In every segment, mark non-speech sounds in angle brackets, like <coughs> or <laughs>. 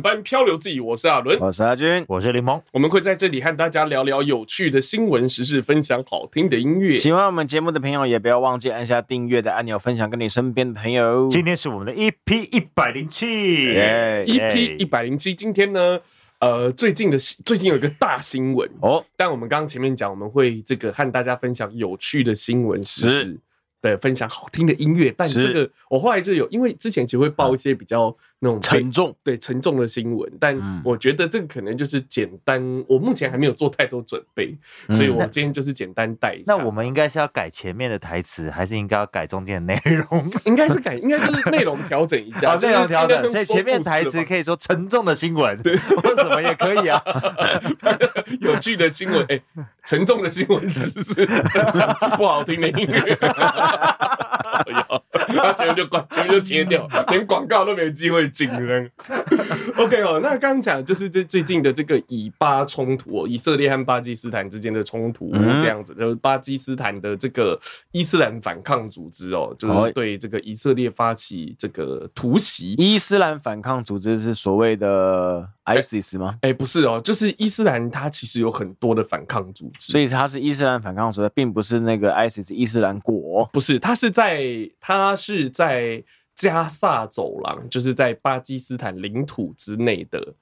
班漂流记，我是阿伦，我是阿军，我是林萌。我们会在这里和大家聊聊有趣的新闻时事，分享好听的音乐。喜欢我们节目的朋友，也不要忘记按下订阅的按钮，分享给你身边的朋友。今天是我们的 EP 一百零七，EP 一百零七。今天呢，呃，最近的最近有一个大新闻哦。但我们刚刚前面讲，我们会这个和大家分享有趣的新闻时事。对，分享好听的音乐，但这个我后来就有，因为之前其实会报一些比较那种沉重，对沉重的新闻，但我觉得这个可能就是简单，我目前还没有做太多准备，所以我今天就是简单带一下。那我们应该是要改前面的台词，还是应该要改中间的内容？<laughs> 应该是改，应该就是内容调整一下，<laughs> 内容调整。所以前面台词可以说沉重的新闻，对，<laughs> 或什么也可以啊，有趣的新闻，哎，沉重的新闻是是不好听的音乐。有，他前面就关，前面就切掉，连广告都没有机会进。<laughs> OK 哦，那刚刚讲就是这最近的这个以巴冲突哦，以色列和巴基斯坦之间的冲突这样子，就是巴基斯坦的这个伊斯兰反抗组织哦，就是对这个以色列发起这个突袭。伊斯兰反抗组织是所谓的 ISIS 吗？哎，不是哦，就是伊斯兰它其实有很多的反抗组织，所以它是伊斯兰反抗组织，并不是那个 ISIS 伊斯兰国，不是，它是在。它是在加萨走廊，就是在巴基斯坦领土之内的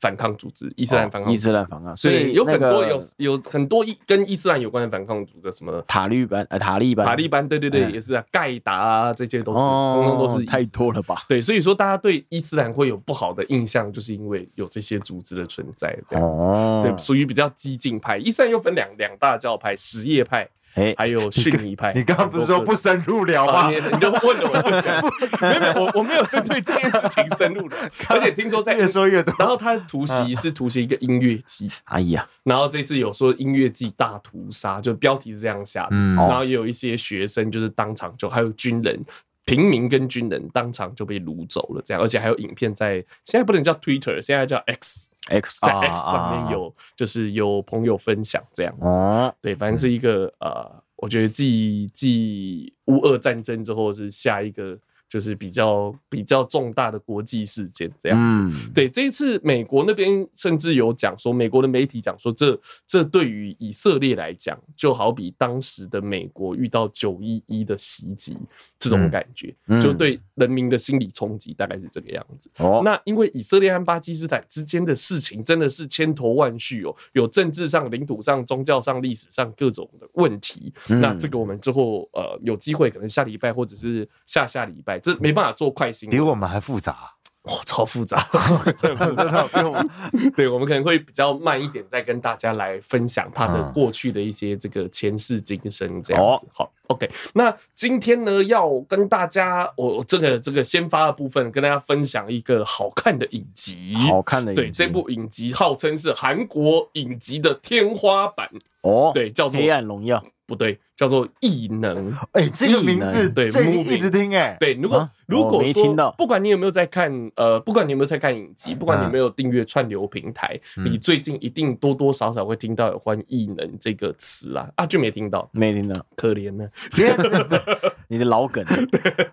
反抗组织，伊斯兰反抗，伊斯兰反抗，所以有很多有有很多跟伊斯兰有关的反抗组织，什么塔利班，呃，塔利班，塔利班，对对对，也是啊，盖达啊，这些都是，通通都是太多了吧？对，所以说大家对伊斯兰会有不好的印象，就是因为有这些组织的存在，这样子，对，属于比较激进派。伊斯兰又分两两大教派，什叶派。哎，还有逊尼派，你刚刚不是说不深入聊吗？你你就问了，我就讲，<laughs> 没有没有，我我没有针对这件事情深入聊，<laughs> 而且听说在越说越多。然后他突袭是突袭一个音乐祭，哎呀，然后这次有说音乐季大屠杀，就标题是这样下的，嗯，然后也有一些学生就是当场就还有军人、平民跟军人当场就被掳走了，这样，而且还有影片在现在不能叫 Twitter，现在叫 X。X 在 X 上面有，就是有朋友分享这样子，对，反正是一个呃，我觉得继继乌俄战争之后是下一个。就是比较比较重大的国际事件这样子，嗯、对，这一次美国那边甚至有讲说，美国的媒体讲说，这这对于以色列来讲，就好比当时的美国遇到九一一的袭击这种感觉，嗯、就对人民的心理冲击大概是这个样子。哦，那因为以色列和巴基斯坦之间的事情真的是千头万绪哦，有政治上、领土上、宗教上、历史上各种的问题。嗯、那这个我们之后呃有机会可能下礼拜或者是下下礼拜。这没办法做快新闻，比我们还复杂，哇，超复杂，<laughs> 真的真的比我们，<laughs> 对，我们可能会比较慢一点，再跟大家来分享他的过去的一些这个前世今生这样子。好，OK，那今天呢，要跟大家，我这个这个先发的部分，跟大家分享一个好看的影集，好看的影集，对，这部影集号称是韩国影集的天花板。哦，对，叫做《黑暗荣耀》。不对，叫做异能。哎，这个名字对，最近一直听哎。对，如果如果说不管你有没有在看，呃，不管你有没有在看影集，不管你有没有订阅串流平台，你最近一定多多少少会听到有关异能这个词啦。啊，就没听到，没听到，可怜呢。<laughs> <laughs> 你的老梗，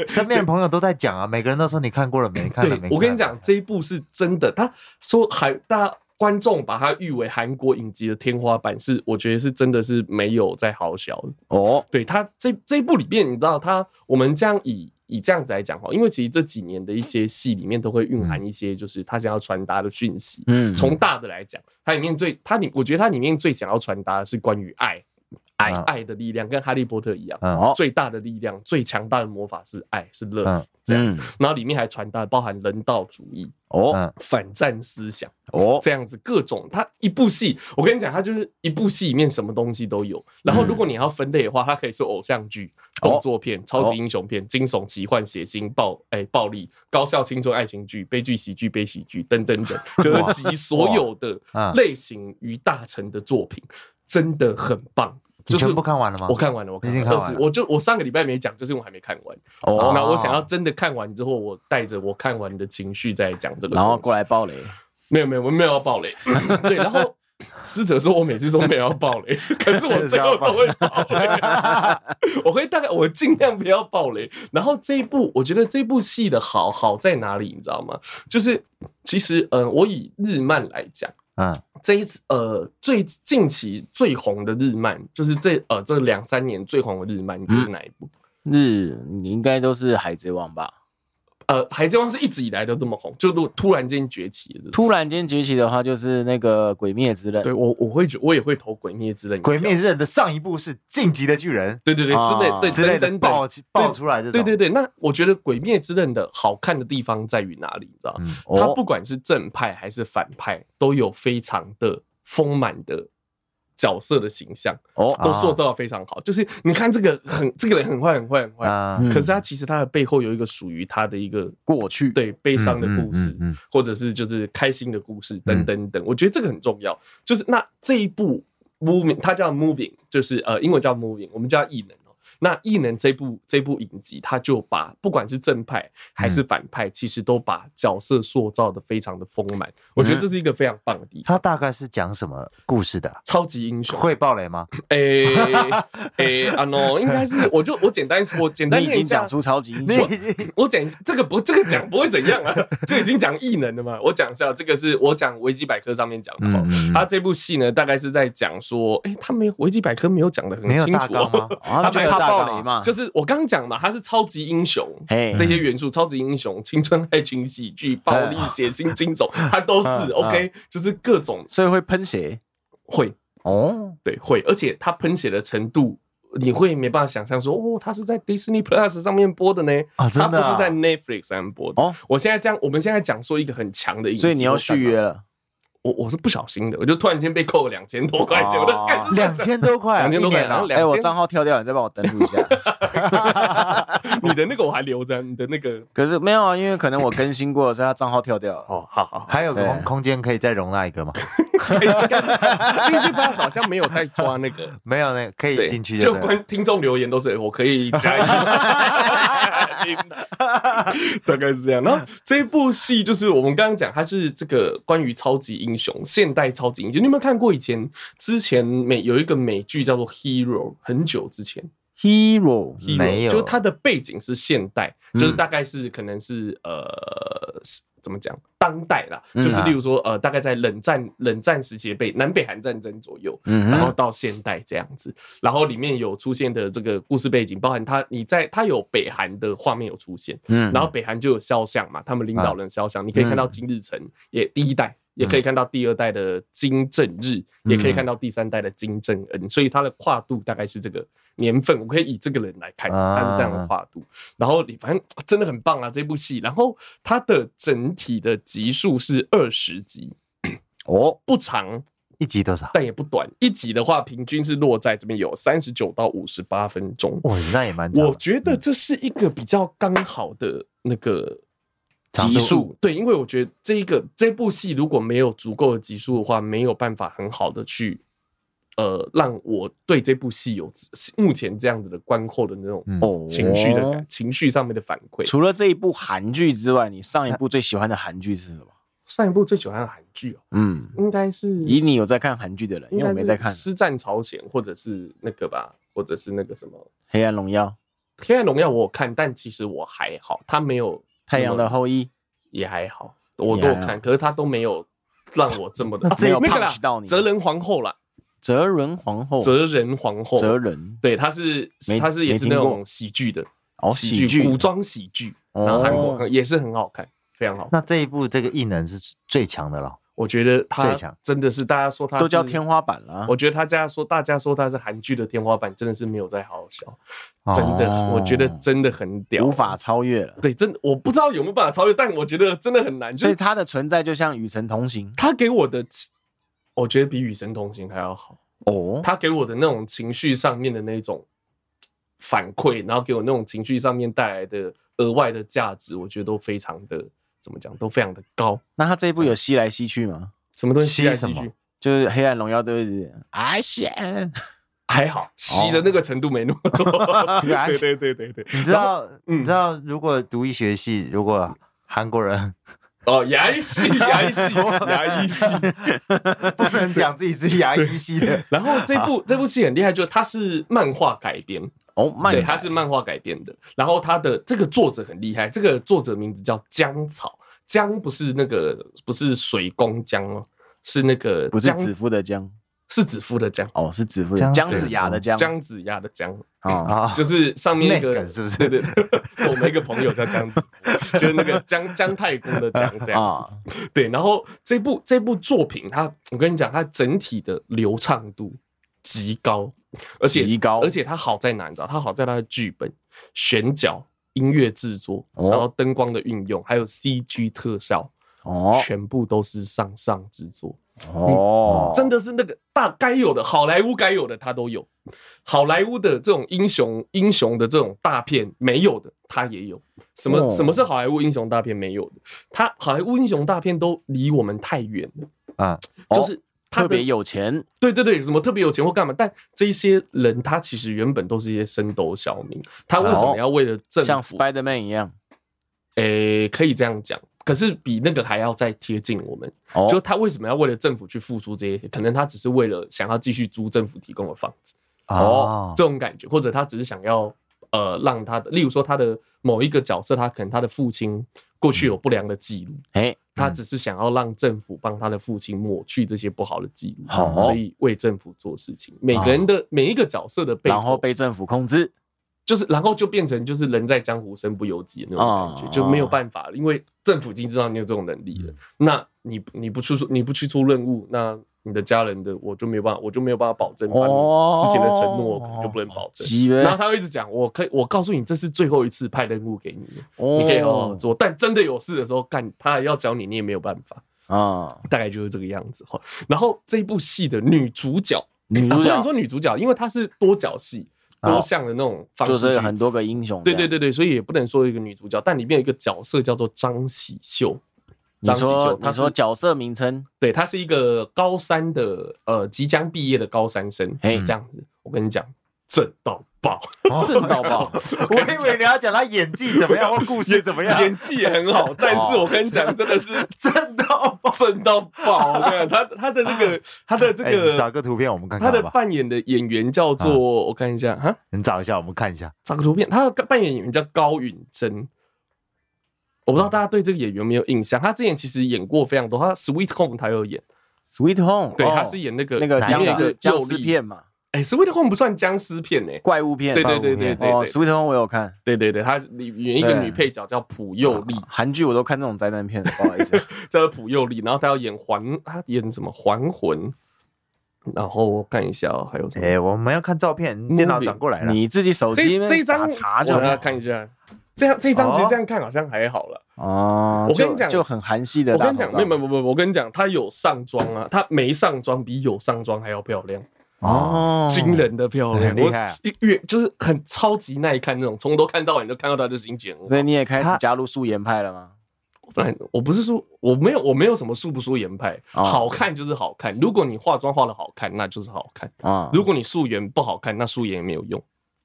身边的朋友都在讲啊，每个人都说你看过了没？看了没？我跟你讲，这一部是真的。他说还大家。观众把它誉为韩国影集的天花板，是我觉得是真的是没有在好小的哦。对，他这这一部里面，你知道他我们这样以以这样子来讲哈，因为其实这几年的一些戏里面都会蕴含一些就是他想要传达的讯息。嗯，从大的来讲，它里面最它里我觉得它里面最想要传达的是关于爱。爱爱的力量跟哈利波特一样，最大的力量、最强大的魔法是爱，是 love 这样。然后里面还传达包含人道主义哦，反战思想哦，这样子各种。它一部戏，我跟你讲，它就是一部戏里面什么东西都有。然后如果你要分类的话，它可以是偶像剧、动作片、超级英雄片、惊悚、奇幻、血腥、暴哎暴力、高校青春爱情剧、悲剧、喜剧、悲喜剧等等等，<laughs> 就是集所有的类型于大成的作品，真的很棒。就是全部看完了吗？我看完了，我看完了。我就我上个礼拜没讲，就是因为我还没看完。哦，那我想要真的看完之后，我带着我看完的情绪再讲这个。然后过来爆雷？没有没有，我没有要爆雷。<laughs> 对，然后师哲说我每次都没有要爆雷，<laughs> 可是我最后都会爆雷。<laughs> 我会大概我尽量不要爆雷。然后这一部，我觉得这部戏的好好在哪里，你知道吗？就是其实，呃，我以日漫来讲，嗯，这一次呃最近期最红的日漫，就是这呃这两三年最红的日漫，你觉得是哪一部？日，你应该都是海贼王吧？呃，海贼王是一直以来都这么红，就如果突然间崛起的，突然间崛起的话，就是那个鬼灭之刃。对我，我会觉，我也会投鬼灭之刃。鬼灭之刃的上一部是进击的巨人，对对对，之类对之类的爆爆出来的。对对对，那我觉得鬼灭之刃的好看的地方在于哪里？你知道，它不管是正派还是反派，都有非常的丰满的。角色的形象哦，都塑造的非常好。就是你看这个很这个人很坏很坏很坏，可是他其实他的背后有一个属于他的一个过去，对悲伤的故事，或者是就是开心的故事等等等。我觉得这个很重要。就是那这一部 Moving，它叫 Moving，就是呃英文叫 Moving，我们叫异能。那异能这部这部影集，他就把不管是正派还是反派，其实都把角色塑造的非常的丰满。我觉得这是一个非常棒的地方。他大概是讲什么故事的？超级英雄会爆雷吗？<laughs> 诶诶啊 no，应该是我就我简单说，简单你已经讲出超级英雄，<laughs> 我讲这个不这个讲不会怎样啊，就已经讲异能了嘛。我讲一下，这个是我讲维基百科上面讲的哈。他这部戏呢，大概是在讲说，诶，他没有维基百科没有讲的很清楚哦，他 <laughs> 没暴雷嘛，就是我刚刚讲嘛，他是超级英雄，那些元素，超级英雄、青春爱情喜剧、暴力、血腥、惊悚，他都是 <laughs> OK，就是各种，所以会喷血，会。哦，对，会，而且他喷血的程度，你会没办法想象说，哦，他是在 Disney Plus 上面播的呢，他不是在 Netflix 上面播的。哦，我现在这样，我们现在讲说一个很强的，所以你要续约了。我我是不小心的，我就突然间被扣了两千多块钱，我的两千多块，两千多块，然后两千，我账号跳掉，你再帮我登录一下。<laughs> 你的那个我还留着，你的那个可是没有啊，因为可能我更新过，所以他账号跳掉了。哦，好好，还有个空空间可以再容纳一个吗？应该是，Disney Plus 好像没有在抓那个，没有那个可以进去，就观听众留言都是我可以加一，大概是这样。然后这部戏就是我们刚刚讲，它是这个关于超级英雄，现代超级英雄。你有没有看过以前之前美有一个美剧叫做《Hero》？很久之前，《Hero》没有，就是它的背景是现代，就是大概是可能是呃。怎么讲？当代啦，就是例如说，呃，大概在冷战冷战时期被南北韩战争左右，然后到现代这样子，然后里面有出现的这个故事背景，包含他你在他有北韩的画面有出现，然后北韩就有肖像嘛，他们领导人肖像，你可以看到金日成也第一代。也可以看到第二代的金正日，也可以看到第三代的金正恩，所以它的跨度大概是这个年份。我可以以这个人来看，它是这样的跨度。然后你反正真的很棒啊，这部戏。然后它的整体的集数是二十集，<clears throat> 哦，不长，一集多少？但也不短，一集的话平均是落在这边有三十九到五十八分钟。哦，那也蛮长。我觉得这是一个比较刚好的那个。集数对，因为我觉得这一个这部戏如果没有足够的集数的话，没有办法很好的去呃让我对这部戏有目前这样子的观后的那种情绪的感、嗯、情绪上面的反馈。除了这一部韩剧之外，你上一部最喜欢的韩剧是什么？<laughs> 上一部最喜欢的韩剧哦，嗯，应该是以你有在看韩剧的人，因为我没在看《师战朝鲜》或者是那个吧，或者是那个什么《黑暗荣耀》。《黑暗荣耀》我有看，但其实我还好，他没有。太阳的后裔。也还好，我都有看，可是他都没有让我这么的 <laughs> 没有 punch 到你。哲仁皇后啦，哲仁皇后，哲仁皇后，哲仁，对，他是他是也是那种喜剧的哦，喜剧古装喜剧，然后韩国也是很好看，非常好。那这一部这个异能是最强的了。我觉得他真的是大家说他都叫天花板了。我觉得他家说大家说他是韩剧的天花板，真的是没有在好好笑，真的，我觉得真的很屌，无法超越了。对，真的我不知道有没有办法超越，但我觉得真的很难。所以他的存在就像与神同行，他给我的，我觉得比与神同行还要好哦。他给我的那种情绪上面的那种反馈，然后给我那种情绪上面带来的额外的价值，我觉得都非常的。怎么讲都非常的高。那他这一部有吸来吸去吗？什么东西吸来吸去？就是《黑暗荣耀》都是啊，线还好，吸的那个程度没那么多。<laughs> 对对对对对。你知道？你知道？如果读医学系，如果韩国人哦，牙医系，<laughs> 牙医系，牙医系，<laughs> 不能讲自己是牙医系的。然后这部这部戏很厉害，就是它是漫画改编哦，漫对，它是漫画改编的。然后它的这个作者很厉害，这个作者名字叫姜草，姜不是那个不是水工姜哦，是那个不是子夫的姜。是子夫的姜哦，是子夫的姜子牙的姜，姜子牙的姜啊，就是上面那个是不是？对对，我们一个朋友叫姜子，就是那个姜姜太公的姜这样子。对，然后这部这部作品，它我跟你讲，它整体的流畅度极高，而且极高，而且它好在哪？你知道？它好在它的剧本、选角、音乐制作，然后灯光的运用，还有 CG 特效，哦，全部都是上上之作。哦，真的是那个大该有的好莱坞该有的它都有，好莱坞的这种英雄英雄的这种大片没有的它也有。什么什么是好莱坞英雄大片没有的？它好莱坞英雄大片都离我们太远了啊，就是特别有钱，对对对，什么特别有钱或干嘛？但这些人他其实原本都是一些升斗小民，他为什么要为了政府像 Spider-Man 一样？诶，可以这样讲。可是比那个还要再贴近我们，就他为什么要为了政府去付出这些？可能他只是为了想要继续租政府提供的房子，哦，这种感觉，或者他只是想要呃让他的，例如说他的某一个角色，他可能他的父亲过去有不良的记录，诶，他只是想要让政府帮他的父亲抹去这些不好的记录，所以为政府做事情。每个人的每一个角色的背后，然后被政府控制。就是，然后就变成就是人在江湖身不由己的那种感觉，就没有办法了，因为政府已经知道你有这种能力了。那你你不去出你不去出任务，那你的家人的我就没有办法，我就没有办法保证，把你之前的承诺可能就不能保证。然后他会一直讲，我可以，我告诉你，这是最后一次派任务给你，你可以好好做。但真的有事的时候，干他还要教你，你也没有办法啊。大概就是这个样子哈。然后这一部戏的女主角，女主角不能说女主角，因为她是多角戏。多项的那种方式，就是很多个英雄。对对对对，所以也不能说一个女主角，但里面有一个角色叫做张喜秀。张喜秀，他说角色名称，对，他是一个高三的呃即将毕业的高三生。哎，这样子，我跟你讲，正到爆，正到爆。我以为你要讲他演技怎么样或故事怎么样，演技也很好，但是我跟你讲，真的是 <laughs> 正到爆，正到爆。我跟你讲，他他的这个 <laughs> 他的这个，找个图片我们看看。他的扮演的演员叫做，我看一下哈，你找一下，我们看一下，找个图片。他的扮演演员叫高允贞。我不知道大家对这个演员有没有印象？他之前其实演过非常多，他《Sweet Home》他有演，《Sweet Home》对，他是演那个那个僵尸僵尸片嘛。哎，《Sweet Home》不算僵尸片诶，怪物片。对对对对对，哦，《Sweet Home》我有看。对对对，他里演一个女配角叫朴佑莉。韩剧我都看那种灾难片，不好意思，<laughs> 叫做朴佑莉。然后他要演还，他演什么还魂？然后我看一下还有什么？哎，我们要看照片，电脑转过来了，你自己手机这一张查就要看一下。这样这一张其实这样看好像还好了哦。我跟你讲，就很韩系的。我跟你讲，没有没有没有，我跟你讲，她有上妆啊，她没上妆比有上妆还要漂亮哦，惊人的漂亮，厉害，越就是很超级耐看那种，从头看到尾你都看到她的心情。所以你也开始加入素颜派了吗？不然我不是说我没有我没有什么素不素颜派，好看就是好看。如果你化妆化的好看，那就是好看啊。如果你素颜不好看，那素颜也没有用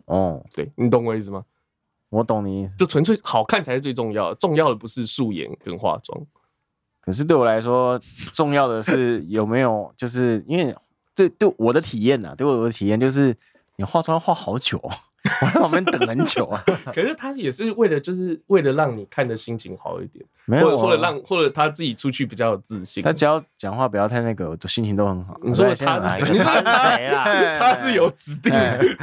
哦。对，你懂我意思吗？我懂你，就纯粹好看才是最重要的，重要的不是素颜跟化妆。可是对我来说，重要的是有没有，就是因为对对我的体验呐，对我的体验就是你化妆要化好久。我在旁边等很久啊，<laughs> 可是他也是为了，就是为了让你看的心情好一点，没有，或者让或者他自己出去比较有自信。他只要讲话不要太那个，我心情都很好。你说他是谁？他是谁啊？<laughs> 他是有指定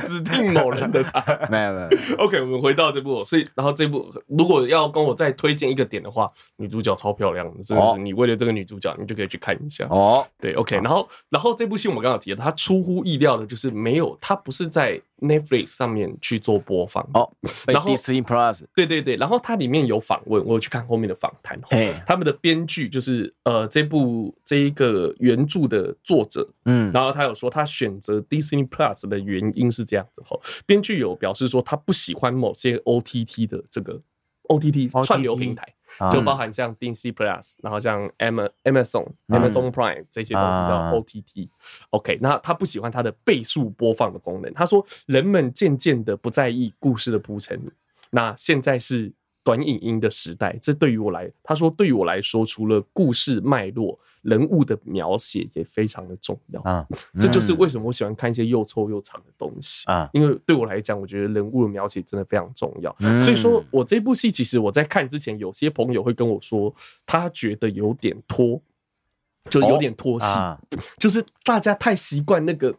指定某人的他。没 <laughs> 有没有。<laughs> OK，我们回到这部，所以然后这部如果要跟我再推荐一个点的话，女主角超漂亮的，真的是你为了这个女主角，你就可以去看一下哦。对，OK，然后然后这部戏我们刚刚提了，他出乎意料的就是没有，他不是在。Netflix 上面去做播放哦，然后 Disney Plus 对对对，然后它里面有访问，我有去看后面的访谈。嘿，他们的编剧就是呃这部这一个原著的作者，嗯，然后他有说他选择 Disney Plus 的原因是这样子哈，编剧有表示说他不喜欢某些 OTT 的这个 OTT 串流平台。就包含像 Disney Plus，然后像 Amazon、Amazon Prime 这些东西叫 OTT。OK，那他不喜欢它的倍速播放的功能。他说，人们渐渐的不在意故事的铺陈，那现在是短影音的时代，这对于我来，他说对于我来说，除了故事脉络、人物的描写也非常的重要啊。这就是为什么我喜欢看一些又臭又长的东西啊，因为对我来讲，我觉得人物的描写真的非常重要。所以说我这部戏，其实我在看之前，有些朋友会跟我说，他觉得有点拖，就有点拖戏，就是大家太习惯那个。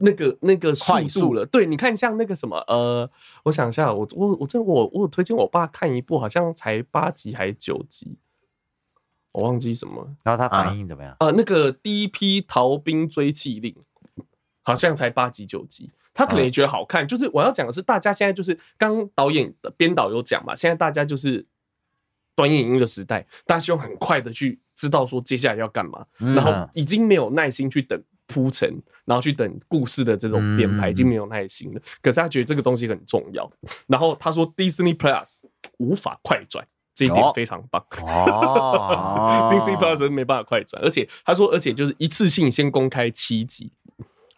那个那个速度了，对，你看像那个什么，呃，我想一下，我我我这我我有推荐我爸看一部，好像才八集还是九集，我忘记什么。然后他反应怎么样？呃，那个第一批逃兵追缉令，好像才八集九集，他可能也觉得好看。就是我要讲的是，大家现在就是刚导演的编导有讲嘛，现在大家就是短影音的时代，大家希望很快的去知道说接下来要干嘛，然后已经没有耐心去等。铺陈，然后去等故事的这种编排，已经没有耐心了。可是他觉得这个东西很重要。然后他说，Disney Plus 无法快转，这一点非常棒。哦，<laughs> Disney Plus 没办法快转，而且他说，而且就是一次性先公开七集。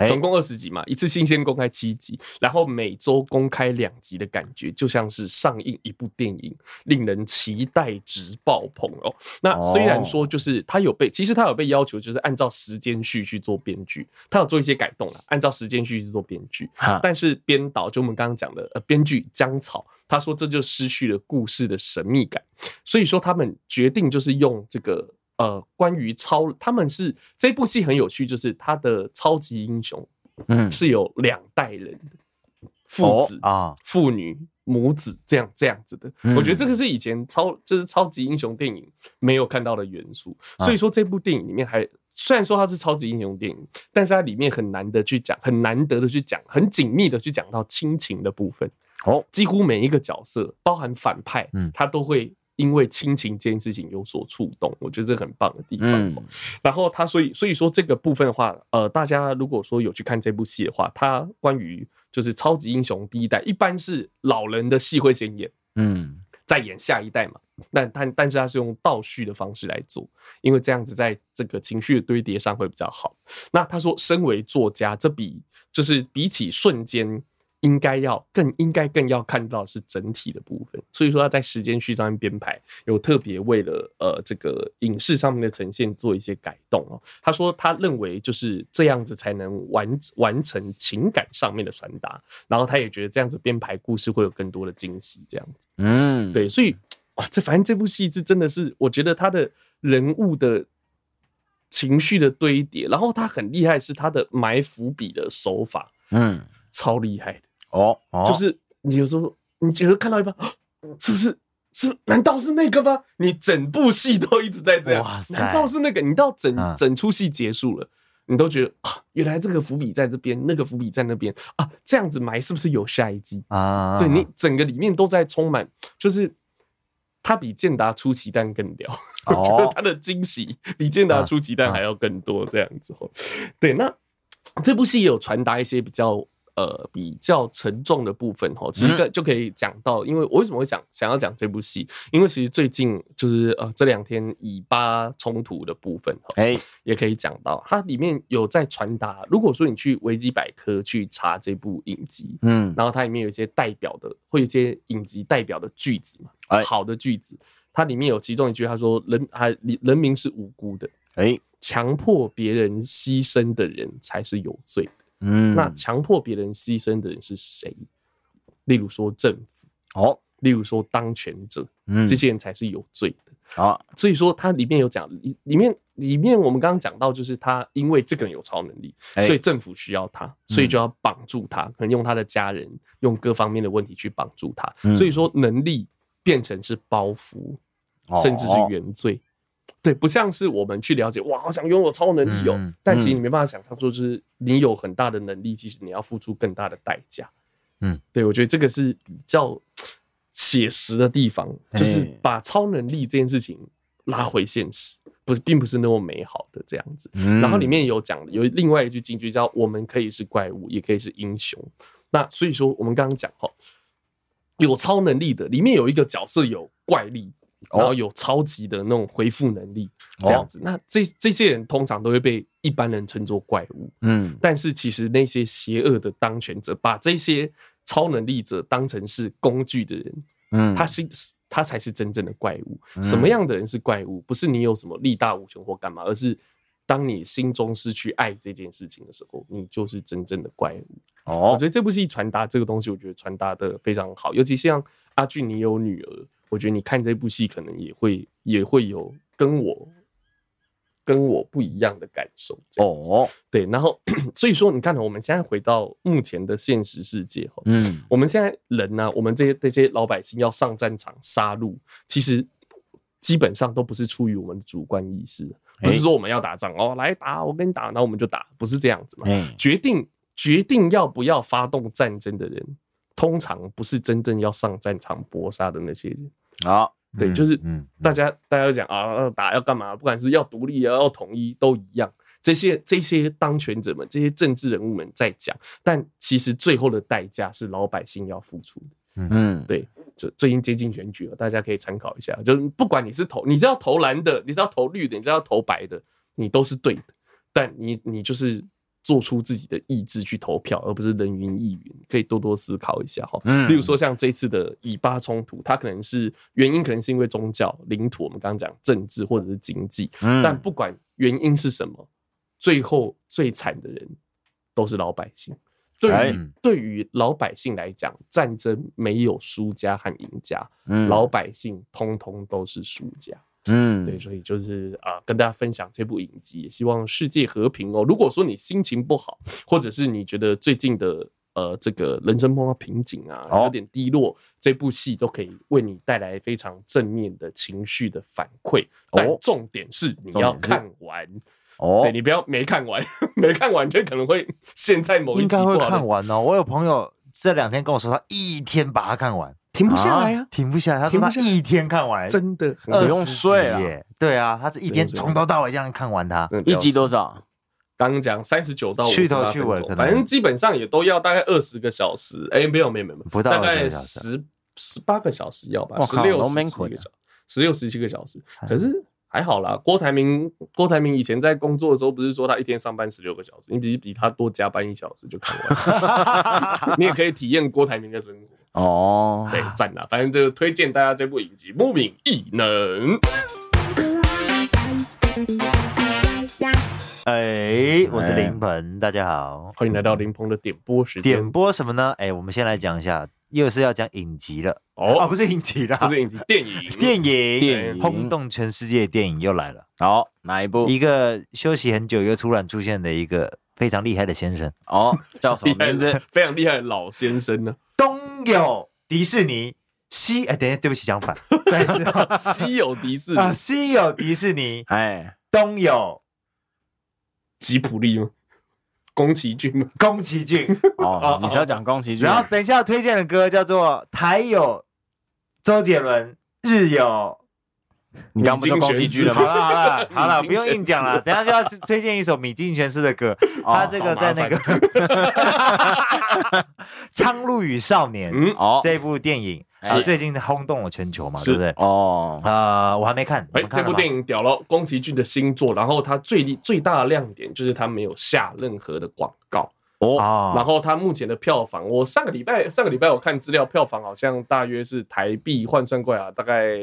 总共二十集嘛，一次性先公开七集，然后每周公开两集的感觉，就像是上映一部电影，令人期待值爆棚哦。那虽然说就是他有被，其实他有被要求，就是按照时间序去做编剧，他有做一些改动了，按照时间序去做编剧。但是编导就我们刚刚讲的，呃，编剧江草，他说这就失去了故事的神秘感，所以说他们决定就是用这个。呃，关于超，他们是这部戏很有趣，就是他的超级英雄，嗯，是有两代人的父子啊、父女、母子这样这样子的。我觉得这个是以前超就是超级英雄电影没有看到的元素。所以说这部电影里面还虽然说它是超级英雄电影，但是它里面很难得去讲，很难得的去讲，很紧密的去讲到亲情的部分。哦，几乎每一个角色，包含反派，嗯，他都会。因为亲情这件事情有所触动，我觉得这很棒的地方。嗯、然后他所以所以说这个部分的话，呃，大家如果说有去看这部戏的话，他关于就是超级英雄第一代，一般是老人的戏会先演，嗯，再演下一代嘛。但但但是他是用倒叙的方式来做，因为这样子在这个情绪的堆叠上会比较好。那他说，身为作家，这比就是比起瞬间。应该要更应该更要看到是整体的部分，所以说他在时间序上面编排有特别为了呃这个影视上面的呈现做一些改动哦。他说他认为就是这样子才能完完成情感上面的传达，然后他也觉得这样子编排故事会有更多的惊喜，这样子。嗯，对，所以哇，这反正这部戏是真的是我觉得他的人物的情绪的堆叠，然后他很厉害是他的埋伏笔的手法，嗯，超厉害的。哦，就是你有时候你觉得看到一半，是不是？是？难道是那个吗？你整部戏都一直在这样，哇塞，难道是那个？你到整整出戏结束了，你都觉得啊，原来这个伏笔在这边，那个伏笔在那边啊，这样子埋是不是有下一季啊？对，你整个里面都在充满，就是它比健达出奇蛋更屌，我觉得它的惊喜比健达出奇蛋还要更多。这样子，对，那这部戏也有传达一些比较。呃，比较沉重的部分哈，其实就可以讲到，因为我为什么会想想要讲这部戏？因为其实最近就是呃这两天以巴冲突的部分，哎，也可以讲到，它里面有在传达。如果说你去维基百科去查这部影集，嗯，然后它里面有一些代表的，会有一些影集代表的句子嘛，好的句子，它里面有其中一句，他说人还人民是无辜的，哎，强迫别人牺牲的人才是有罪的。嗯，那强迫别人牺牲的人是谁？例如说政府哦，例如说当权者，嗯，这些人才是有罪的。啊，所以说它里面有讲，里面里面我们刚刚讲到，就是他因为这个人有超能力，所以政府需要他，所以就要绑住他，可能用他的家人，用各方面的问题去绑住他。所以说能力变成是包袱，甚至是原罪。对，不像是我们去了解，哇，好想拥有超能力哦，但其实你没办法想象，说就是你有很大的能力，其实你要付出更大的代价。嗯，对，我觉得这个是比较写实的地方，就是把超能力这件事情拉回现实，不是，并不是那么美好的这样子。然后里面有讲，有另外一句金句叫“我们可以是怪物，也可以是英雄”。那所以说，我们刚刚讲哈，有超能力的里面有一个角色有怪力。然后有超级的那种恢复能力，这样子，那这这些人通常都会被一般人称作怪物，嗯，但是其实那些邪恶的当权者把这些超能力者当成是工具的人，嗯，他是他才是真正的怪物。什么样的人是怪物？不是你有什么力大无穷或干嘛，而是当你心中失去爱这件事情的时候，你就是真正的怪物。哦，我觉得这部戏传达这个东西，我觉得传达的非常好。尤其像阿俊，你有女儿，我觉得你看这部戏可能也会也会有跟我。跟我不一样的感受哦，对，然后 <coughs> 所以说，你看，我们现在回到目前的现实世界，嗯，我们现在人呢，我们这些这些老百姓要上战场杀戮，其实基本上都不是出于我们的主观意识，不是说我们要打仗哦，来打，我跟你打，然后我们就打，不是这样子嘛。决定决定要不要发动战争的人，通常不是真正要上战场搏杀的那些人。好。对，就是大家大家讲啊，打要干嘛？不管是要独立啊，要统一，都一样。这些这些当权者们，这些政治人物们在讲，但其实最后的代价是老百姓要付出的。嗯，对，就最近接近选举了，大家可以参考一下。就是不管你是投，你是要投蓝的，你是要投绿的，你是要投白的，你都是对的。但你你就是。做出自己的意志去投票，而不是人云亦云，可以多多思考一下哈。嗯，例如说像这次的以巴冲突，它可能是原因，可能是因为宗教、领土，我们刚刚讲政治或者是经济。嗯，但不管原因是什么，最后最惨的人都是老百姓。对于对于老百姓来讲，战争没有输家和赢家，老百姓通通都是输家。嗯，对，所以就是啊、呃，跟大家分享这部影集，也希望世界和平哦。如果说你心情不好，或者是你觉得最近的呃这个人生碰到瓶颈啊，有点低落，这部戏都可以为你带来非常正面的情绪的反馈。但重点是你要看完哦，对，你不要没看完，没看完就可能会现在某一集应该会看完哦。我有朋友这两天跟我说，他一天把它看完。停不下来啊，停不下来。他说他一天看完，真的不用睡了。对啊，他是一天从头到尾这样看完。他一集多少？刚刚讲三十九到去头去尾，反正基本上也都要大概二十个小时。哎，没有没有没有，不到大概十十八个小时要吧，十六十七个小时，十六十七个小时。可是。还好啦，郭台铭，郭台铭以前在工作的时候，不是说他一天上班十六个小时，你比比他多加班一小时就看完，<laughs> 你也可以体验郭台铭的生活哦。对，赞啦，反正就推荐大家这部影集《莫名异能》。哎，我是林鹏，大家好，欢迎来到林鹏的点播时间。点播什么呢？哎，我们先来讲一下。又是要讲影集了。哦，不是影集了，不是影集，电影，<laughs> 电影，电影，轰动全世界的电影又来了。好，哪一部？一个休息很久又突然出现的一个非常厉害的先生。哦，叫什么名字？<laughs> 非常厉害的老先生呢？东有迪士尼，西哎，等一下，对不起，相反，<laughs> 再一次，西有迪士尼。啊，西有迪士尼，哎，东有吉普力吗？宫崎骏，宫崎骏。哦，你是要讲宫崎骏？然后等一下推荐的歌叫做台有周杰伦，日有你刚不说宫崎骏了吗？<laughs> 好了好了好了，不用硬讲了，等下就要推荐一首米津玄师的歌，<laughs> 他这个在那个《苍鹭与少年》哦这部电影。啊，最近轰动了全球嘛，对不对？哦，啊，我还没看。哎，这部电影屌了，宫崎骏的新作。然后它最最大的亮点就是它没有下任何的广告哦。然后它目前的票房，我上个礼拜上个礼拜我看资料，票房好像大约是台币换算过来啊，大概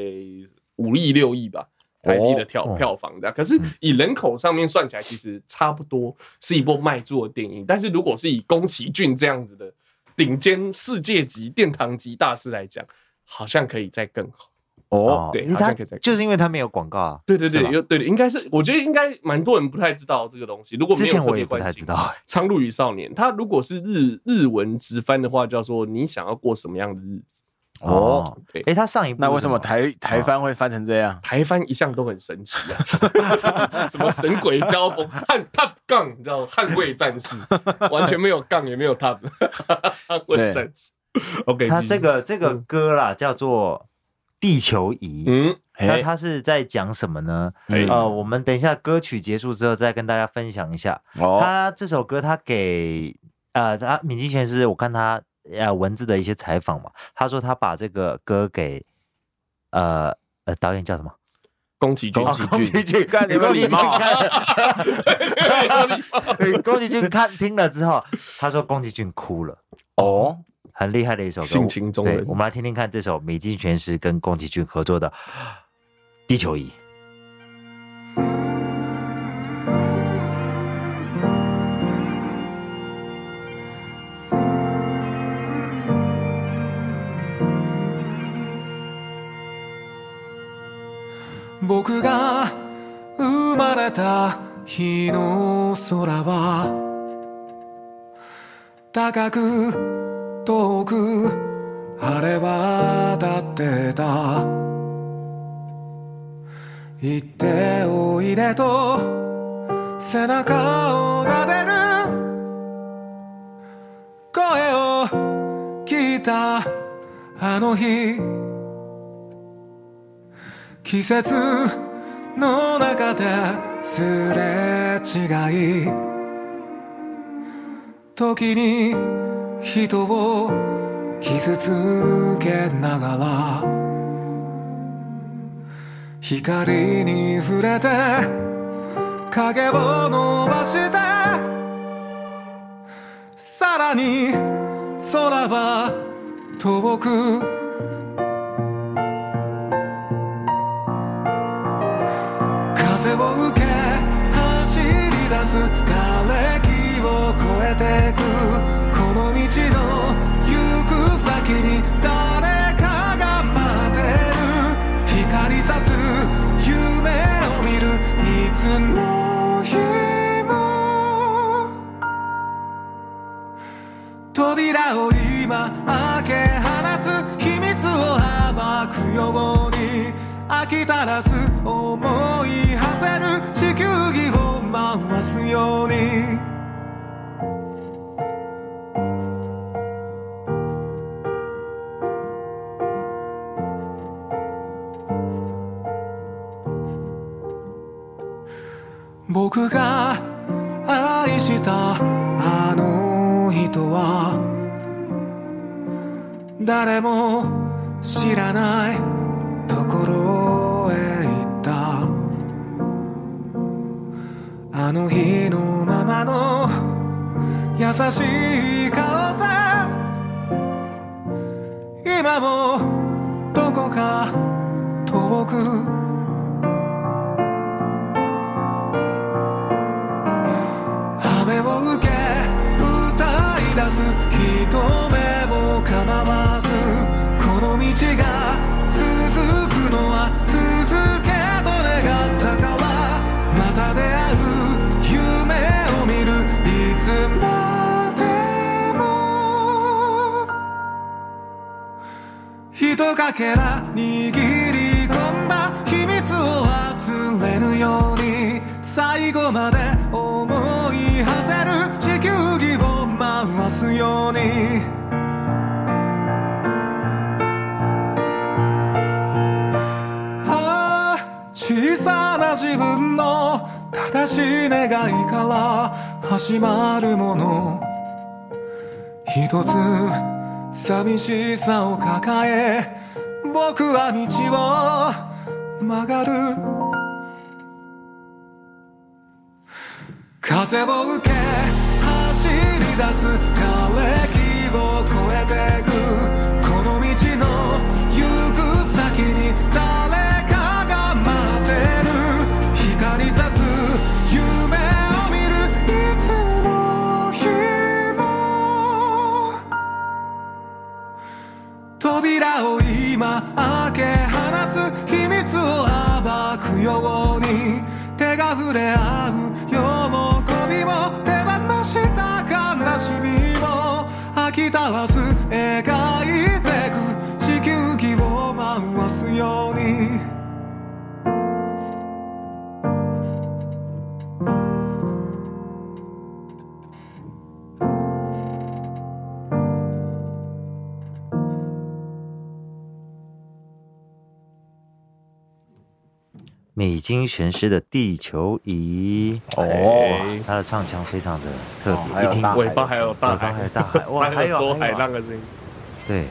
五亿六亿吧，台币的票票房的。可是以人口上面算起来，其实差不多是一部卖座的电影。但是如果是以宫崎骏这样子的。顶尖世界级殿堂级大师来讲，好像可以再更好哦。对，好像可以再更好，就是因为他没有广告啊。对对对，有对，应该是我觉得应该蛮多人不太知道这个东西。如果没有，之前我也不太知道。<laughs> 苍鹭与少年，他如果是日日文直翻的话，叫做你想要过什么样的日子？哦，对，哎，他上一部那为什么台台翻会翻成这样？台翻一向都很神奇啊，<laughs> 什么神鬼交锋、汉 Top Gun，你知道捍卫战士，<laughs> 完全没有杠也没有 Top，捍卫战士。OK，他这个这个歌啦叫做《地球仪》，嗯，那他是在讲什么呢？呃，我们等一下歌曲结束之后再跟大家分享一下。他这首歌他给呃他米津玄师，我看他。呃，文字的一些采访嘛，他说他把这个歌给呃呃导演叫什么？宫崎骏，宫崎骏，<laughs> 看你们礼貌，<laughs> 宫崎骏看听了之后，他说宫崎骏哭了哦，很厉害的一首歌。性情中人。我们来听听看这首美津玄师跟宫崎骏合作的《地球仪》。が生まれた日の空は高く远く晴れ渡ってた。行っておいでと背中を抚でる。声を闻いたあの日。季节の中ですれ违い时に人を伤つけながら光に触れて影を伸ばしてさらに空は远くを受け走り出す瓦礫を越えてくこの道の行く先に谁かが待ってる。光さす梦を见る。いつの日も扉を今开け放つ秘密を暴くように饱き足らず思い驰せる地球仪を回すように。仆が爱したあの人は谁も知らない。ころへ行った。あの日のままの优しい颜で今もどこか远く。雨を受け歌い出す人目も构わずこの道がとかけら握り込んだ秘密を忘れぬように最后まで思い驰せる地球仪を回すように。ああ小さな自分の正しい愿いから始まるもの。一つ寂しさを抱え僕は道を曲がる。風を受け走り出す。枯れ木を越えてく。扉を今開け放つ秘密を暴くように手が触れ合う喜びも手放した悲しみも飽きたら美津玄师的《地球仪》哦，他的唱腔非常的特别，一听尾巴还有大海，<laughs> 还有大海，哇，还有海浪的声音。对，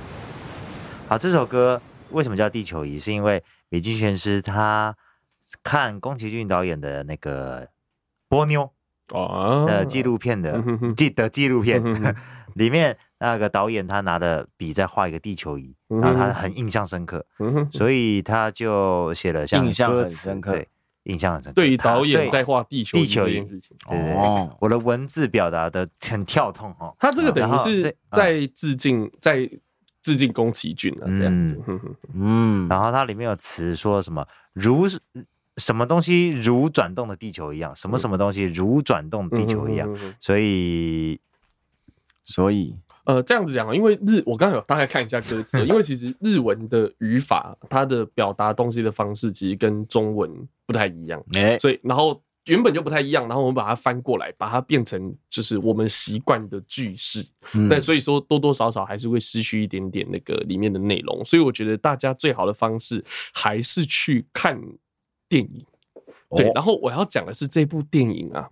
好，这首歌为什么叫《地球仪》？是因为美津玄师他看宫崎骏导演的那个《波妞》，哦呃纪录片的记得纪录片里面那个导演他拿的笔在画一个地球仪，然后他很印象深刻，所以他就写了像歌词，对，印象很深刻。对于导演在画地球仪这件事情，对对对，我的文字表达的很跳痛哦。他这个等于是在致敬，在致敬宫崎骏了这样子。嗯，然后它里面有词说什么如。什么东西如转动的地球一样，什么什么东西如转动地球一样，所以，所以，呃，这样子讲啊，因为日，我刚刚有大概看一下歌词，因为其实日文的语法，它的表达东西的方式，其实跟中文不太一样，欸、所以，然后原本就不太一样，然后我们把它翻过来，把它变成就是我们习惯的句式，嗯、但所以说多多少少还是会失去一点点那个里面的内容，所以我觉得大家最好的方式还是去看。电影，对，然后我要讲的是这部电影啊，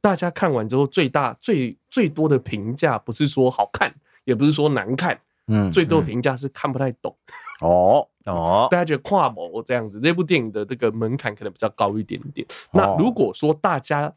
大家看完之后最大最最多的评价不是说好看，也不是说难看，嗯，最多的评价是看不太懂。哦哦，<laughs> 大家觉得跨模这样子，这部电影的这个门槛可能比较高一点点。那如果说大家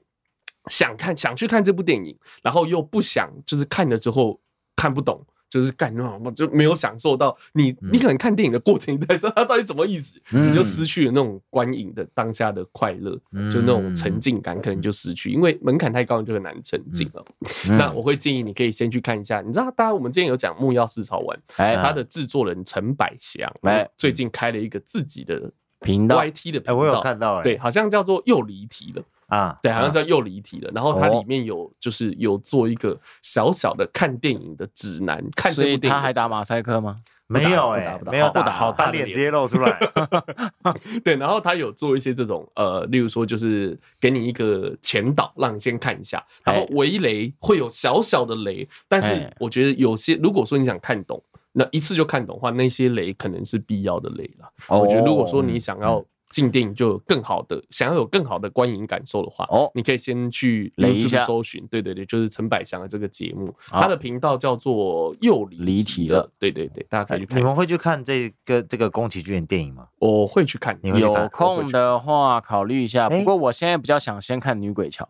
想看想去看这部电影，然后又不想就是看了之后看不懂。就是干那种，就没有享受到你，你可能看电影的过程，你才知道它到底什么意思，你就失去了那种观影的当下的快乐，就那种沉浸感，可能就失去，因为门槛太高，你就很难沉浸了。<laughs> 那我会建议你可以先去看一下，你知道，大家我们之前有讲木曜四超玩，他的制作人陈百祥，最近开了一个自己的频道，YT 的频道，我有看到，对，好像叫做又离题了。啊，对，好像叫又离题了。然后它里面有就是有做一个小小的看电影的指南，看这部电影。他还打马赛克吗？没有哎，没有不打，好大脸直接露出来。<laughs> <laughs> 对，然后他有做一些这种呃，例如说就是给你一个前导，让你先看一下，然后围雷会有小小的雷，但是我觉得有些如果说你想看懂，那一次就看懂的话，那些雷可能是必要的雷了。我觉得如果说你想要。进电影就有更好的，想要有更好的观影感受的话，哦，你可以先去雷一下搜寻，对对对，就是陈百祥的这个节目，他的频道叫做又离题了，对对对，大家可以去看。你们会去看这个这个宫崎骏的电影吗？我会去看，有空的话考虑一下。不过我现在比较想先看女鬼桥，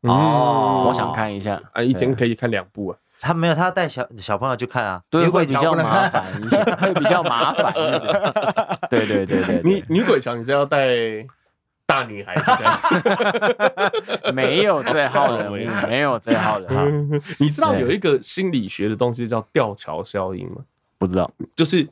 哦，我想看一下，啊，一天可以看两部啊。他没有，他要带小小朋友去看啊，对，会比较麻烦 <laughs> 一些，会比较麻烦。对对对对，女女鬼桥你是要带大女孩子？<laughs> 没有这号人物，没有这号人物。<laughs> 你知道有一个心理学的东西叫吊桥效应吗？不知道，就是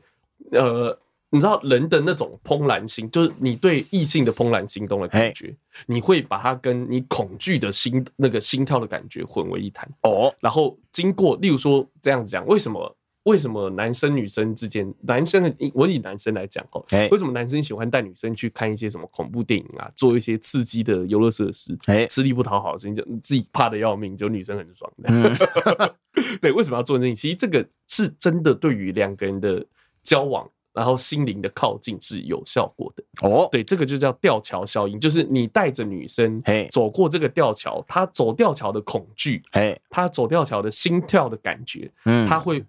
呃。你知道人的那种怦然心，就是你对异性的怦然心动的感觉，你会把它跟你恐惧的心那个心跳的感觉混为一谈哦。然后经过，例如说这样子讲，为什么为什么男生女生之间，男生的我以男生来讲哦，为什么男生喜欢带女生去看一些什么恐怖电影啊，做一些刺激的游乐设施，哎，吃力不讨好的事情，就自己怕的要命，就女生很爽的。<laughs> 对，为什么要做这些？其实这个是真的，对于两个人的交往。然后心灵的靠近是有效果的。哦，对，这个就叫吊桥效应，就是你带着女生走过这个吊桥，她走吊桥的恐惧，她走吊桥的心跳的感觉，嗯，她会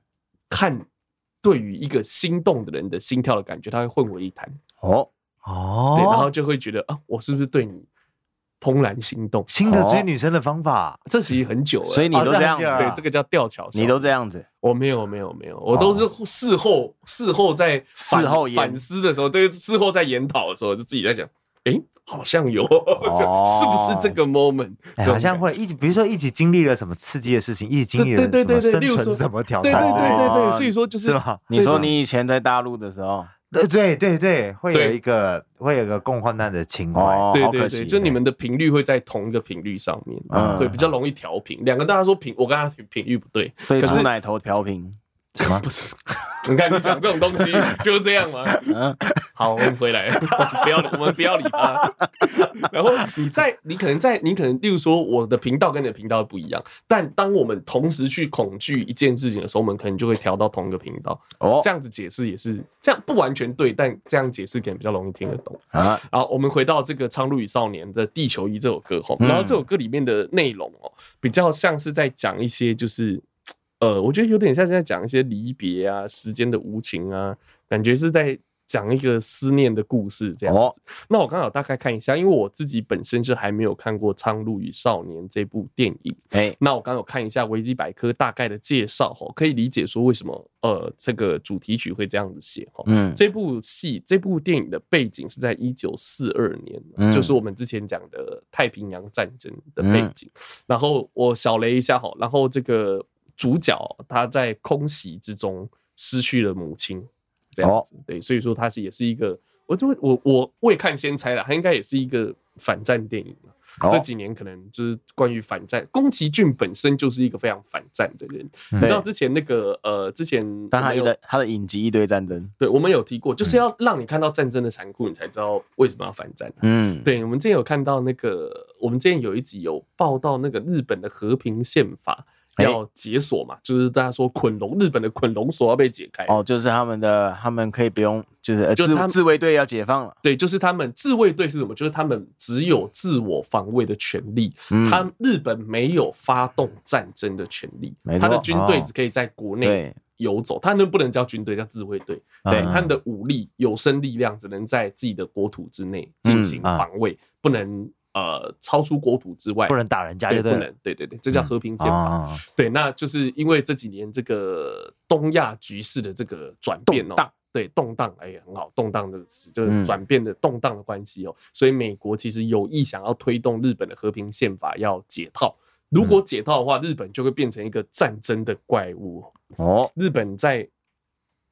看对于一个心动的人的心跳的感觉，他会混为一谈。哦。哦，对，然后就会觉得啊，我是不是对你？怦然心动，新的追女生的方法，这其实很久了，所以你都这样子，对，这个叫吊桥。你都这样子，我没有，没有，没有，我都是事后，事后在事后反思的时候，对，事后在研讨的时候，就自己在讲，哎，好像有，<laughs> 是不是这个 moment？好像会一起，比如说一起经历了什么刺激的事情，一起经历了什么生存什么挑战，对对对对，所以说就是，你说你以前在大陆的时候。对对对对，会有一个会有一个共患难的情怀，对对对，就你们的频率会在同一个频率上面，对，比较容易调频。两个大家说频，我跟他频率不对，可是奶头调频，什么 <laughs> 不是？你看你讲这种东西 <laughs> 就是这样吗？好，我们回来，<laughs> 不要我们不要理他。然后你在你可能在你可能，例如说我的频道跟你的频道不一样，但当我们同时去恐惧一件事情的时候，我们可能就会调到同一个频道。哦，这样子解释也是这样，不完全对，但这样解释可能比较容易听得懂啊。然后我们回到这个《苍鹭与少年》的《地球仪》这首歌后，然后这首歌里面的内容哦，比较像是在讲一些就是。呃，我觉得有点像是在讲一些离别啊，时间的无情啊，感觉是在讲一个思念的故事这样子。那我刚好大概看一下，因为我自己本身是还没有看过《苍鹭与少年》这部电影。哎，那我刚好看一下维基百科大概的介绍哈，可以理解说为什么呃这个主题曲会这样子写哈。嗯，这部戏这部电影的背景是在一九四二年，就是我们之前讲的太平洋战争的背景。然后我小雷一下哈，然后这个主角他在空袭之中失去了母亲。这样子，对，所以说他是也是一个，我就我我未看先猜了，他应该也是一个反战电影。这几年可能就是关于反战，宫崎骏本身就是一个非常反战的人。你知道之前那个呃，之前但他的他的影集一堆战争，对我们有提过，就是要让你看到战争的残酷，你才知道为什么要反战。嗯，对，我们之前有看到那个，我们之前有一集有报道那个日本的和平宪法。要解锁嘛，就是大家说捆龙，日本的捆龙锁要被解开哦，就是他们的，他们可以不用，就是就是他们自卫队要解放了。对，就是他们自卫队是什么？就是他们只有自我防卫的权利，嗯、他日本没有发动战争的权利，他的军队只可以在国内游走，他们不能叫军队，叫自卫队。对，他们的武力、有生力量只能在自己的国土之内进行防卫，不能。呃，超出国土之外，不能打人家，对，不能，对对对，这叫和平宪法。嗯、对，那就是因为这几年这个东亚局势的这个转变哦，对，动荡，哎呀，很好，动荡这个词就是转变的动荡的关系哦，所以美国其实有意想要推动日本的和平宪法要解套，如果解套的话，日本就会变成一个战争的怪物哦，日本在。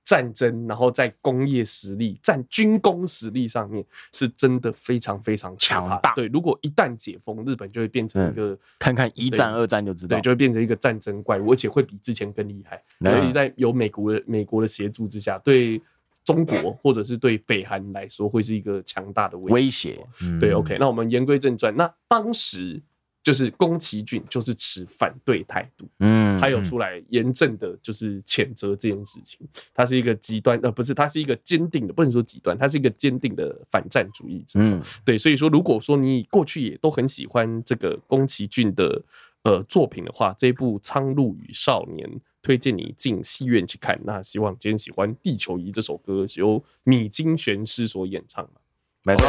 战争，然后在工业实力、战军工实力上面，是真的非常非常强大。对，如果一旦解封，日本就会变成一个，看看一战、二战就知道，对，就会变成一个战争怪物，而且会比之前更厉害。尤其在有美国的美国的协助之下，对中国或者是对北韩来说，会是一个强大的威胁。对，OK，那我们言归正传，那当时。就是宫崎骏就是持反对态度，嗯，他有出来严正的，就是谴责这件事情。他是一个极端，呃，不是，他是一个坚定的，不能说极端，他是一个坚定的反战主义者。嗯，对，所以说，如果说你过去也都很喜欢这个宫崎骏的呃作品的话，这部《苍鹭与少年》推荐你进戏院去看。那希望今天喜欢《地球仪》这首歌是由米津玄师所演唱的，没错。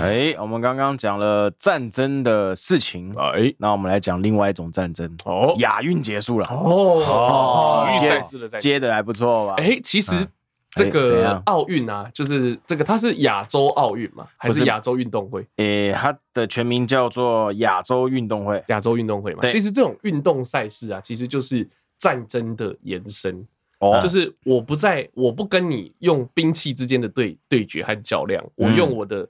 哎，我们刚刚讲了战争的事情，哎，那我们来讲另外一种战争。哦，亚运结束了，哦，体育赛事的接的还不错吧？哎，其实这个奥运啊，就是这个它是亚洲奥运嘛，还是亚洲运动会？哎，它的全名叫做亚洲运动会，亚洲运动会嘛。其实这种运动赛事啊，其实就是战争的延伸。哦，就是我不在，我不跟你用兵器之间的对对决和较量，我用我的。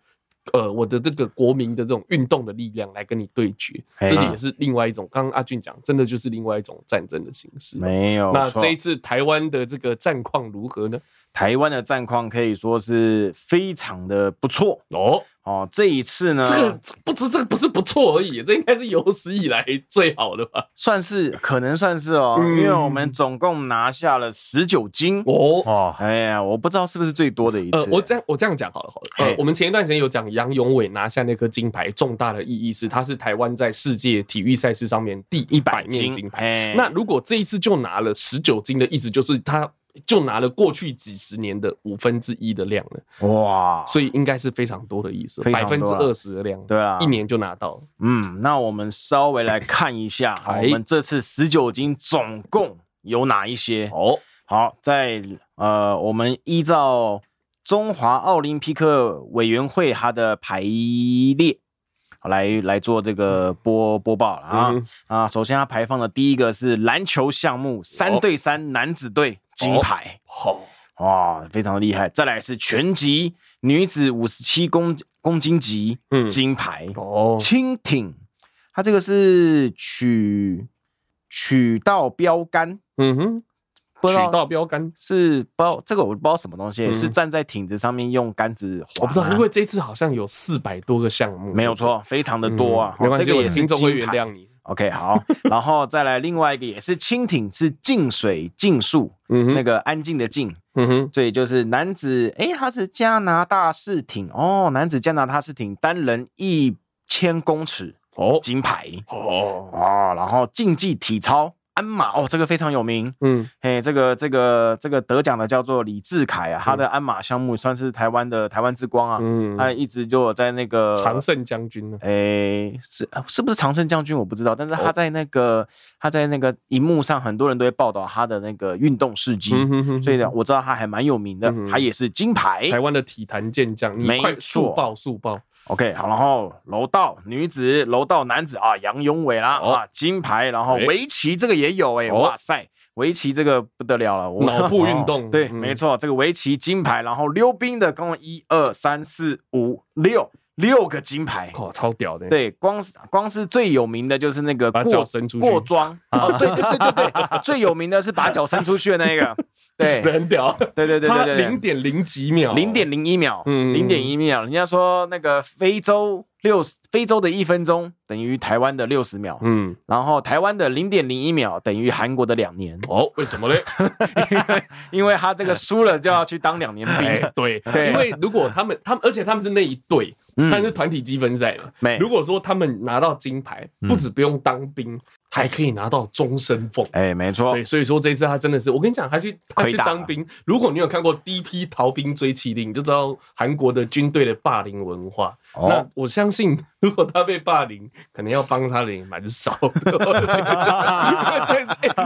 呃，我的这个国民的这种运动的力量来跟你对决，这也是另外一种。刚刚阿俊讲，真的就是另外一种战争的形式。没有。那这一次台湾的这个战况如何呢？台湾的战况可以说是非常的不错哦。哦，这一次呢，这个不知这个不是不错而已，这应该是有史以来最好的吧？算是，可能算是哦，嗯、因为我们总共拿下了十九金哦。哦，哎呀，我不知道是不是最多的一次。呃、我这样我这样讲好了，好了。呃，我们前一段时间有讲杨永伟拿下那颗金牌，重大的意义是他是台湾在世界体育赛事上面第一百面金牌。那如果这一次就拿了十九金的意思，就是他。就拿了过去几十年的五分之一的量了，哇！所以应该是非常多的意思，百分之二十的量，对啊，一年就拿到。嗯，那我们稍微来看一下，我们这次十九金总共有哪一些？哦，好，在呃，我们依照中华奥林匹克委员会它的排列，来来做这个播播报了啊、嗯、啊！首先，它排放的第一个是篮球项目三对三男子队。金牌，好哇，非常的厉害。再来是拳击女子五十七公公斤级，嗯，金牌哦。轻艇，它这个是曲曲道标杆，嗯哼，曲道标杆是不知道这个我不知道什么东西，是站在艇子上面用杆子滑。我不知道，因为这次好像有四百多个项目，没有错，非常的多啊。没关系，这个也是金牌。OK，好，然后再来另外一个也是蜻蜓，是静水竞速，嗯哼，那个安静的静，嗯哼，所以就是男子，哎，他是加拿大式艇哦，男子加拿大式艇单人一千公尺哦，金牌哦。啊，然后竞技体操鞍马哦，这个非常有名。嗯，嘿，这个这个这个得奖的叫做李志凯啊，他的鞍马项目算是台湾的台湾之光啊。嗯，他一直就在那个常胜将军呢。哎，是是不是常胜将军我不知道，但是他在那个他在那个荧幕上，很多人都会报道他的那个运动事迹，所以呢，我知道他还蛮有名的，他也是金牌，台湾的体坛健将。没错，速报速报。OK，好，然后柔道女子、柔道男子啊，杨永伟啦啊，金牌。然后围棋这个也有哎，哇塞，围棋这个不得了了，脑部运动。<laughs> 对，没错，这个围棋金牌。然后溜冰的，共一二三四五六。六个金牌，哇，超屌的！对，光是光是最有名的就是那个把脚过过桩哦，对对对对对，最有名的是把脚伸出去的那个，<laughs> 对，很屌，对对对对对，零点零几秒，零点零一秒，嗯，零点一秒，人家说那个非洲。六十非洲的一分钟等于台湾的六十秒，嗯，然后台湾的零点零一秒等于韩国的两年。哦，为什么嘞？<laughs> 因为他这个输了就要去当两年兵。<laughs> 对对，因为如果他们他们，而且他们是那一队，但是团体积分赛的。没，如果说他们拿到金牌，不止不用当兵。还可以拿到终身俸，哎，没错，对，所以说这次他真的是，我跟你讲，他去他去当兵。如果你有看过《第一批逃兵追缉令》，你就知道韩国的军队的霸凌文化。那我相信，<laughs> 如果他被霸凌，可能要帮他的人蛮少的。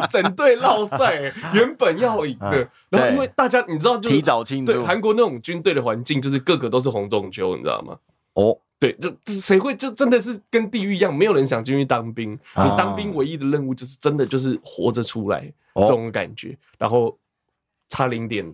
<laughs> 整队落赛，原本要赢的，然后因为大家你知道，就提早庆祝。韩国那种军队的环境，就是个个都是洪仲丘，你知道吗？哦。对，就谁会就真的是跟地狱一样，没有人想进去当兵。你当兵唯一的任务就是真的就是活着出来这种感觉，然后差零点。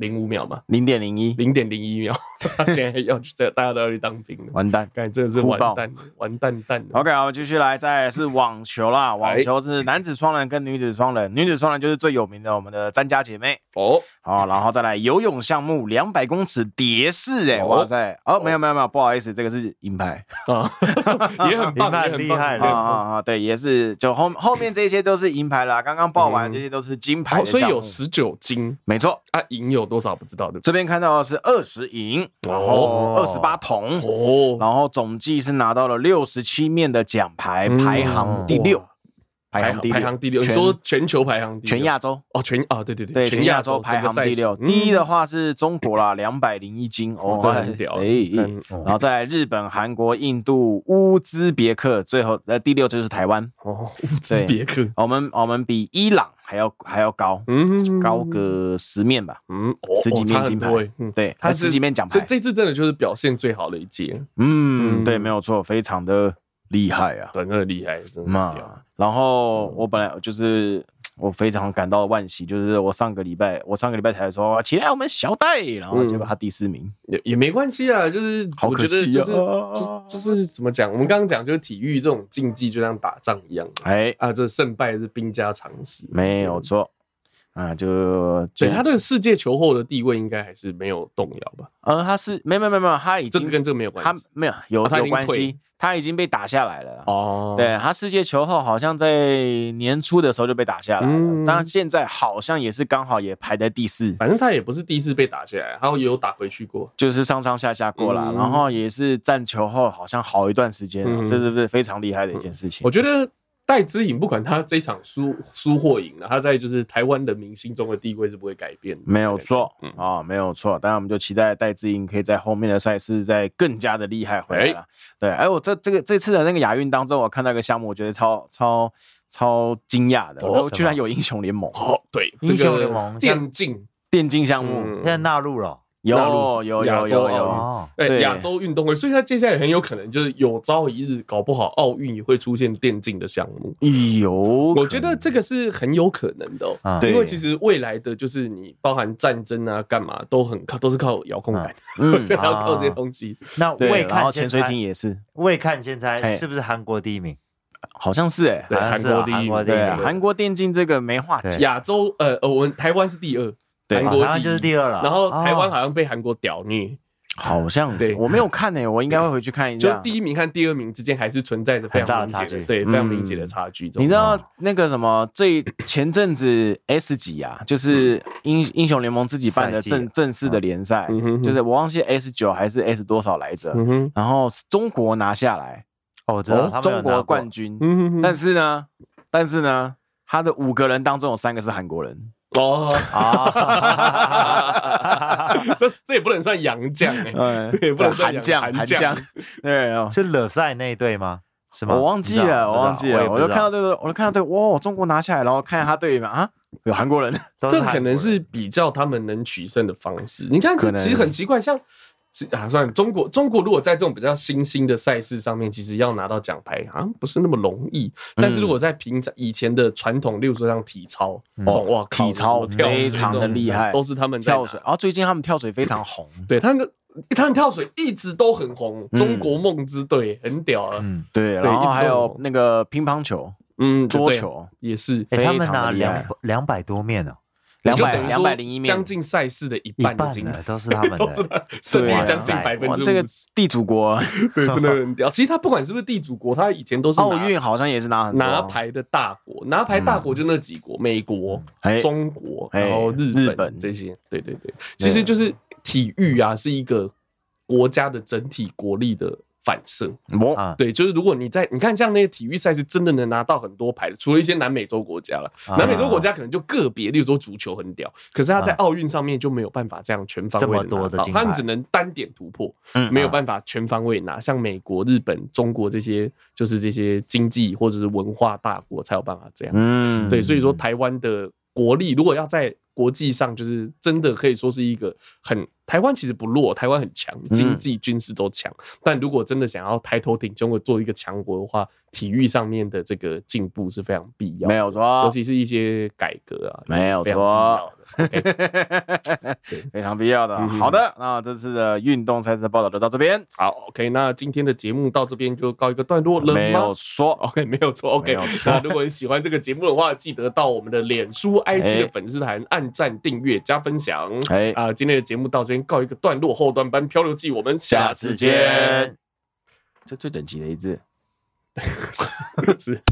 零五秒嘛，零点零一，零点零一秒，他现在要去，大家都要去当兵了，完蛋，感觉真的是完蛋，完蛋蛋。OK，好，继续来，再来是网球啦，网球是男子双人跟女子双人，女子双人就是最有名的我们的詹家姐妹。哦，好，然后再来游泳项目两百公尺蝶式，哎，哇塞，哦，没有没有没有，不好意思，这个是银牌啊，<laughs> 也很棒，很厉害啊啊啊，对，也是，就后后面这些都是银牌啦，刚刚报完这些都是金牌，所以有十九金，没错，啊，银有。多少不知道的，这边看到的是二十银，然后二十八铜，哦，然后总计是拿到了六十七面的奖牌，排行第六，排行排行第六。你说全球排行第六，全亚洲。哦，全啊，对对对，全亚洲排行第六。第一的话是中国啦，<laughs> 两百零一金，哦，这很屌。然后再来日本、韩国、印度、乌兹别克，最后呃第六就是台湾。哦，乌兹别克，我们我们比伊朗。还要还要高，嗯，高个十面吧，嗯，十几面金牌，嗯，对，他十几面奖牌，这这次真的就是表现最好的一届，嗯，对，没有错，非常的厉害啊，真的厉害，真的。然后我本来就是。<tsk> 我非常感到惋惜，就是我上个礼拜，我上个礼拜才说期待我们小戴，然后结果他第四名，也也没关系啊，就是好可惜、啊。就是就就是怎么讲，我们刚刚讲就是体育这种竞技就像打仗一样，哎。啊，这胜败是兵家常事，没有错。啊，就对他的世界球后的地位应该还是没有动摇吧？呃，他是没没没没有，他已经跟这个没有关系，他没有有有关系，他已经被打下来了。哦，对他世界球后好像在年初的时候就被打下来了，当然现在好像也是刚好也排在第四，反正他也不是第一次被打下来，他也有打回去过，就是上上下下过了，然后也是占球后好像好一段时间，这是不是非常厉害的一件事情？我觉得。戴资颖不管他这场输 <laughs> 输或赢了，他在就是台湾人民心中的地位是不会改变的，没有错，嗯啊，没有错。当然，我们就期待戴资颖可以在后面的赛事再更加的厉害回来了。对，哎，我这这个这次的那个亚运当中，我看到一个项目，我觉得超超超惊讶的，哦，居然有英雄联盟。哦，对，英雄联盟电竞电竞项目现在纳入了。有有有有有，对。亚洲运动会，所以他接下来很有可能就是有朝一日，搞不好奥运也会出现电竞的项目。有，我觉得这个是很有可能的，因为其实未来的就是你包含战争啊，干嘛都很靠，都是靠遥控板，嗯，<laughs> 要靠这些东西。那未看潜水艇也是，未看现在是不是韩国第一名？好像是哎，对，韩国第一名，对，韩国电竞这个没话讲。亚洲呃，我们台湾是第二。韩国好像就是第二了，然后台湾好像被韩国屌虐，好像是。我没有看诶，我应该会回去看一下。就第一名和第二名之间还是存在着非常明显的，对，非常明显的差距。你知道那个什么最前阵子 <coughs> S 级啊，就是英英雄联盟自己办的正正式的联赛，就是我忘记 S 九还是 S 多少来着，然后中国拿下来，哦，我知道中国冠军，但是呢，但是呢。他的五个人当中有三个是韩国人哦啊，<laughs> 这这也不能算洋将哎，<laughs> 对，不能算韩将韩将，<laughs> 对，是勒赛那一队吗？是吗？我忘记了，我忘记了，我就看到这个，我就看到这个，哇，中国拿下来，然后看一下他队员啊，有韩国人，这可能是比较他们能取胜的方式。你看，这其实很奇怪，像。啊，算中国，中国如果在这种比较新兴的赛事上面，其实要拿到奖牌好像不是那么容易。但是如果在平常以前的传统，例如说像体操，哇，体操非常的厉害，都是他们跳水。然后最近他们跳水非常红，对，他们他们跳水一直都很红，中国梦之队很屌啊。嗯，对，然后还有那个乒乓球，嗯，桌球也是，他们拿两两百多面呢。两百两百零一面，将近赛事的一半的金牌 <laughs> 都是他们的，都是胜率将近百分之。这个地主国，<laughs> 对，真的。很屌。其实他不管是不是地主国，他以前都是奥运好像也是拿拿牌的大国，拿牌大国就那几国，美国、中国，然后日本这些。对对对，其实就是体育啊，是一个国家的整体国力的。反射，对，就是如果你在你看像那些体育赛事，真的能拿到很多牌的，除了一些南美洲国家了，南美洲国家可能就个别，例如说足球很屌，可是他在奥运上面就没有办法这样全方位拿到，他们只能单点突破，没有办法全方位拿，像美国、日本、中国这些，就是这些经济或者是文化大国才有办法这样子，对，所以说台湾的国力如果要在。国际上就是真的可以说是一个很台湾其实不弱，台湾很强，经济军事都强。但如果真的想要抬头挺胸的做一个强国的话，体育上面的这个进步是非常必要，没有错。尤其是一些改革啊，没有错，非常必要的。<laughs> 好的，那这次的运动赛事报道就到这边。好，OK，那今天的节目到这边就告一个段落了？没有错，OK，没有错，OK。那如果你喜欢这个节目的话，记得到我们的脸书、IG 的粉丝团按赞、订阅、加分享。哎啊，今天的节目到这边告一个段落，后段班漂流记，我们下次见。这最整齐的一字，<laughs> <laughs> 是。